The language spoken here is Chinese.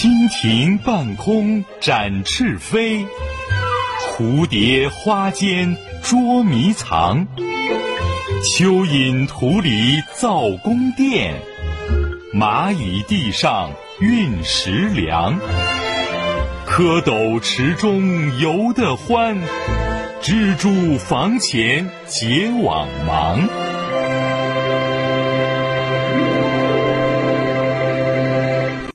蜻蜓半空展翅飞蝴蝶花间捉迷藏蚯蚓土里造宫殿蚂蚁地上运食粮蝌蚪池中游得欢蜘蛛房前结网忙。